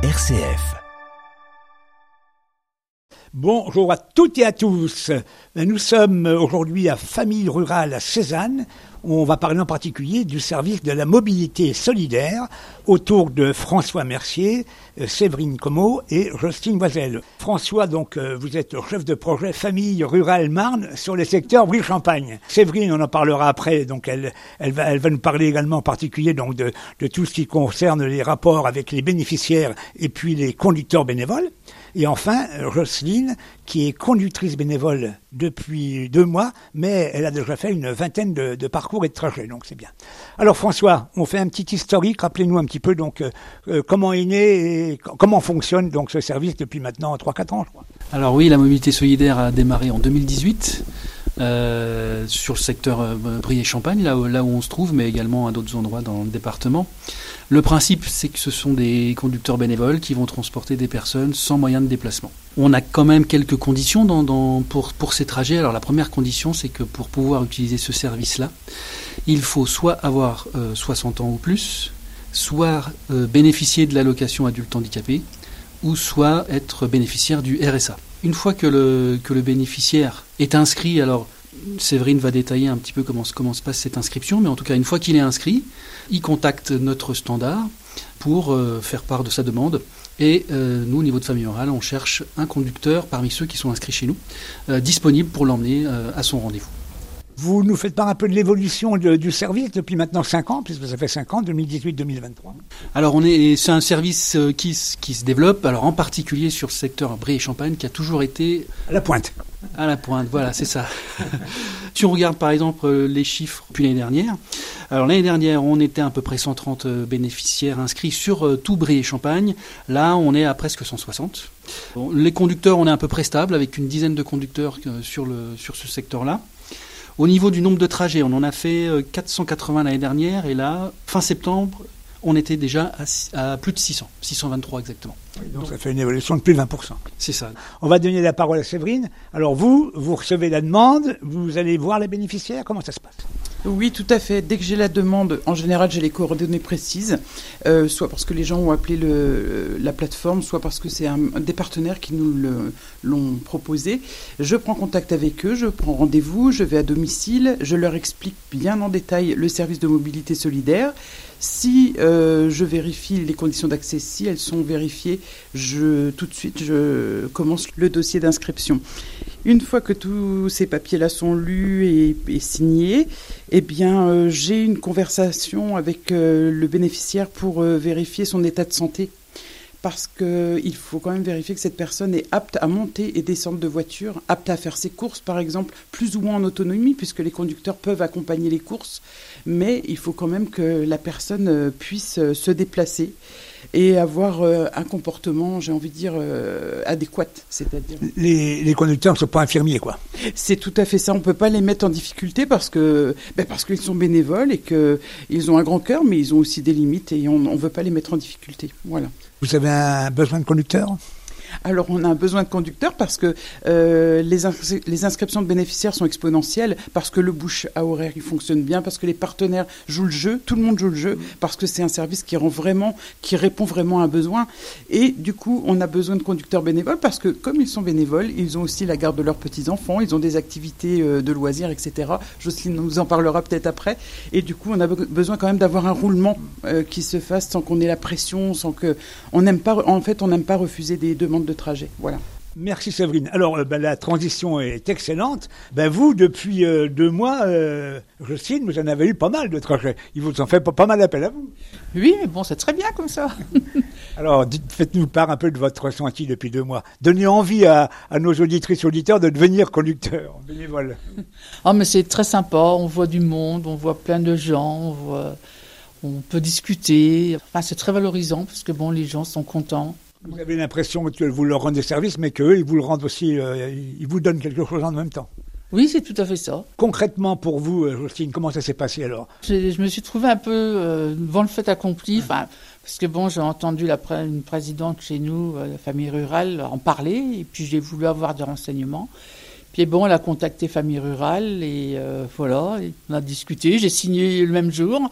RCF. Bonjour à toutes et à tous. Nous sommes aujourd'hui à Famille Rurale à Cézanne, on va parler en particulier du service de la mobilité solidaire autour de François Mercier, Séverine Como et Justine Boisel. François, donc, euh, vous êtes chef de projet Famille Rurale Marne sur le secteur Brie-Champagne. Séverine, on en parlera après, donc elle, va, nous parler également en particulier donc, de tout ce qui concerne les rapports avec les bénéficiaires et puis les conducteurs bénévoles. Et enfin, Roselyne, qui est conductrice bénévole depuis deux mois, mais elle a déjà fait une vingtaine de, de parcours et de trajets, donc c'est bien. Alors François, on fait un petit historique, rappelez-nous un petit peu donc euh, euh, comment est né et comment fonctionne donc ce service depuis maintenant 3-4 ans, je crois. Alors oui, la mobilité solidaire a démarré en 2018. Euh, sur le secteur euh, Brie-et-Champagne, là, où- on se trouve, mais également à d'autres endroits dans le département. Le principe, c'est que ce sont des conducteurs bénévoles qui vont transporter des personnes sans moyen de déplacement. On a quand même quelques conditions pour, pour ces trajets. Alors la première condition, c'est que pour pouvoir utiliser ce service-là, il faut soit avoir euh, 60 ans ou plus, soit euh, bénéficier de l'allocation adulte handicapé, ou soit être bénéficiaire du RSA. Une fois que le, bénéficiaire est inscrit, alors Séverine va détailler un petit peu comment, se- passe cette inscription, mais en tout cas, une fois qu'il est inscrit, il contacte notre standard pour euh, faire part de sa demande. Et euh, nous, au niveau de famille orale, on cherche un conducteur parmi ceux qui sont inscrits chez nous, euh, disponible pour l'emmener à son rendez-vous. Vous nous faites part un peu de l'évolution de- du service depuis maintenant 5 ans, puisque ça fait 5 ans, 2018-2023. Alors, on est, c'est un service euh, qui, qui se développe, alors en particulier sur le secteur Brie et Champagne, qui a toujours été À la pointe. À la pointe, voilà, c'est ça. si on regarde par exemple euh, les chiffres depuis l'année dernière, alors l'année dernière on était à peu près 130 euh, bénéficiaires inscrits sur tout Brie et Champagne. Là on est à presque 160. Bon, les conducteurs, on est à peu près stable avec une dizaine de conducteurs sur, le, sur ce secteur-là. Au niveau du nombre de trajets, on en a fait euh, 480 l'année dernière et là, fin septembre, on était déjà à, plus de 600, 623 exactement. Donc ça fait une évolution de plus de 20%. C'est ça. On va donner la parole à Séverine. Alors vous, vous recevez la demande, vous allez voir les bénéficiaires, comment ça se passe? Oui, tout à fait. Dès que j'ai la demande, en général, j'ai les coordonnées précises, euh, soit parce que les gens ont appelé le, la plateforme, soit parce que c'est un, des partenaires qui nous l'ont proposé. Je prends contact avec eux, je prends rendez-vous, je vais à domicile, je leur explique bien en détail le service de mobilité solidaire. Si euh, je vérifie les conditions d'accès, si elles sont vérifiées, je, tout de suite, je commence le dossier d'inscription. Une fois que tous ces papiers-là sont lus et, signés, eh bien, euh, j'ai une conversation avec euh, le bénéficiaire pour euh, vérifier son état de santé. Parce qu'il faut quand même vérifier que cette personne est apte à monter et descendre de voiture, apte à faire ses courses, par exemple, plus ou moins en autonomie, puisque les conducteurs peuvent accompagner les courses. Mais il faut quand même que la personne puisse se déplacer et avoir euh, un comportement, j'ai envie de dire, euh, adéquat. C'est-à-dire les, les conducteurs ne sont pas infirmiers, quoi. c'est tout à fait ça. On peut pas les mettre en difficulté parce que ben parce qu'ils sont bénévoles et que ils ont un grand cœur, mais ils ont aussi des limites et on ne veut pas les mettre en difficulté. Voilà. Vous avez un besoin de conducteurs Alors on a un besoin de conducteurs parce que euh, les, ins- les inscriptions de bénéficiaires sont exponentielles, parce que le bouche à horaire il fonctionne bien, parce que les partenaires jouent le jeu, tout le monde joue le jeu, parce que c'est un service qui rend vraiment, qui répond vraiment à un besoin. Et du coup on a besoin de conducteurs bénévoles parce que comme ils sont bénévoles, ils ont aussi la garde de leurs petits enfants, ils ont des activités euh, de loisirs, etc. Jocelyne nous en parlera peut-être après. Et du coup on a be- besoin quand même d'avoir un roulement euh, qui se fasse sans qu'on ait la pression, sans que on n'aime pas, en fait on n'aime pas refuser des demandes de trajet. Voilà. Merci Séverine. Alors euh, ben, la transition est excellente. Ben, vous, depuis euh, deux mois, euh, Justine, vous en avez eu pas mal de trajets. Il vous en fait pas, pas mal appel à vous. Oui, mais bon, c'est très bien comme ça. Alors dites- faites-nous part un peu de votre ressenti depuis deux mois. Donnez envie à, à nos auditrices auditeurs de devenir conducteurs bénévoles. Oh, mais c'est très sympa. On voit du monde, on voit plein de gens, on, voit, on peut discuter. Enfin, c'est très valorisant parce que bon, les gens sont contents. Vous avez l'impression que vous leur rendez service, mais qu'eux, ils vous le rendent aussi, euh, ils vous donnent quelque chose en même temps. Oui, c'est tout à fait ça. Concrètement, pour vous, euh, Justine, comment ça s'est passé alors? Je, je me suis trouvé un peu euh, devant le fait accompli. Parce que bon, j'ai entendu la une présidente chez nous, euh, la famille rurale, en parler, et puis j'ai voulu avoir des renseignements. Puis bon, elle a contacté famille rurale et euh, voilà, on a discuté. J'ai signé le même jour,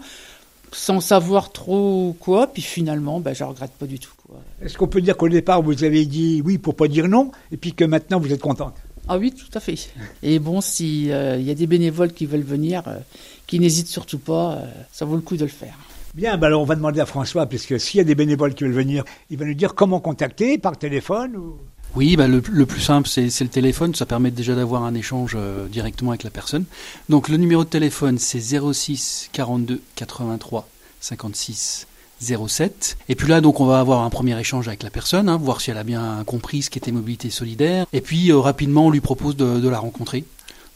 sans savoir trop quoi. Puis finalement, ben, je regrette pas du tout. Quoi. Est-ce qu'on peut dire qu'au départ, vous avez dit oui pour pas dire non, et puis que maintenant, vous êtes contente? Ah oui, tout à fait. Et bon, s'il euh, y a des bénévoles qui veulent venir, euh, qui n'hésitent surtout pas, euh, ça vaut le coup de le faire. Bien, bah alors on va demander à François, puisque s'il y a des bénévoles qui veulent venir, il va nous dire comment contacter, par téléphone ou... Oui, bah le, plus simple, c'est c'est le téléphone. Ça permet déjà d'avoir un échange euh, directement avec la personne. Donc le numéro de téléphone, c'est 06 42 83 56 07. Et puis là, donc, on va avoir un premier échange avec la personne, hein, voir si elle a bien compris ce qu'était mobilité solidaire. Et puis, euh, rapidement, on lui propose de, de la rencontrer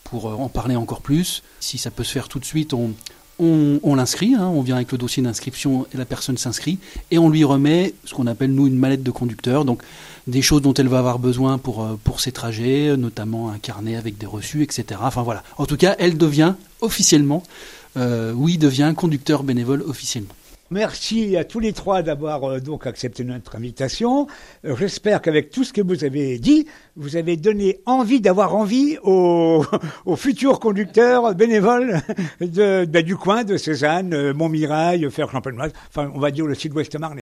pour euh, en parler encore plus. Si ça peut se faire tout de suite, on, on, l'inscrit, hein, on vient avec le dossier d'inscription et la personne s'inscrit, et on lui remet ce qu'on appelle, nous, une mallette de conducteur. Donc, des choses dont elle va avoir besoin pour, euh, ses trajets, notamment un carnet avec des reçus, etc. Enfin voilà. En tout cas, elle devient officiellement, euh, oui, devient conducteur bénévole officiellement. Merci à tous les trois d'avoir euh, donc accepté notre invitation. Euh, J'espère qu'avec tout ce que vous avez dit, vous avez donné envie d'avoir envie aux, aux futurs conducteurs bénévoles de, ben, du coin de Cézanne, euh, Montmirail, Fer Champenoise, enfin on va dire le sud-ouest marnais.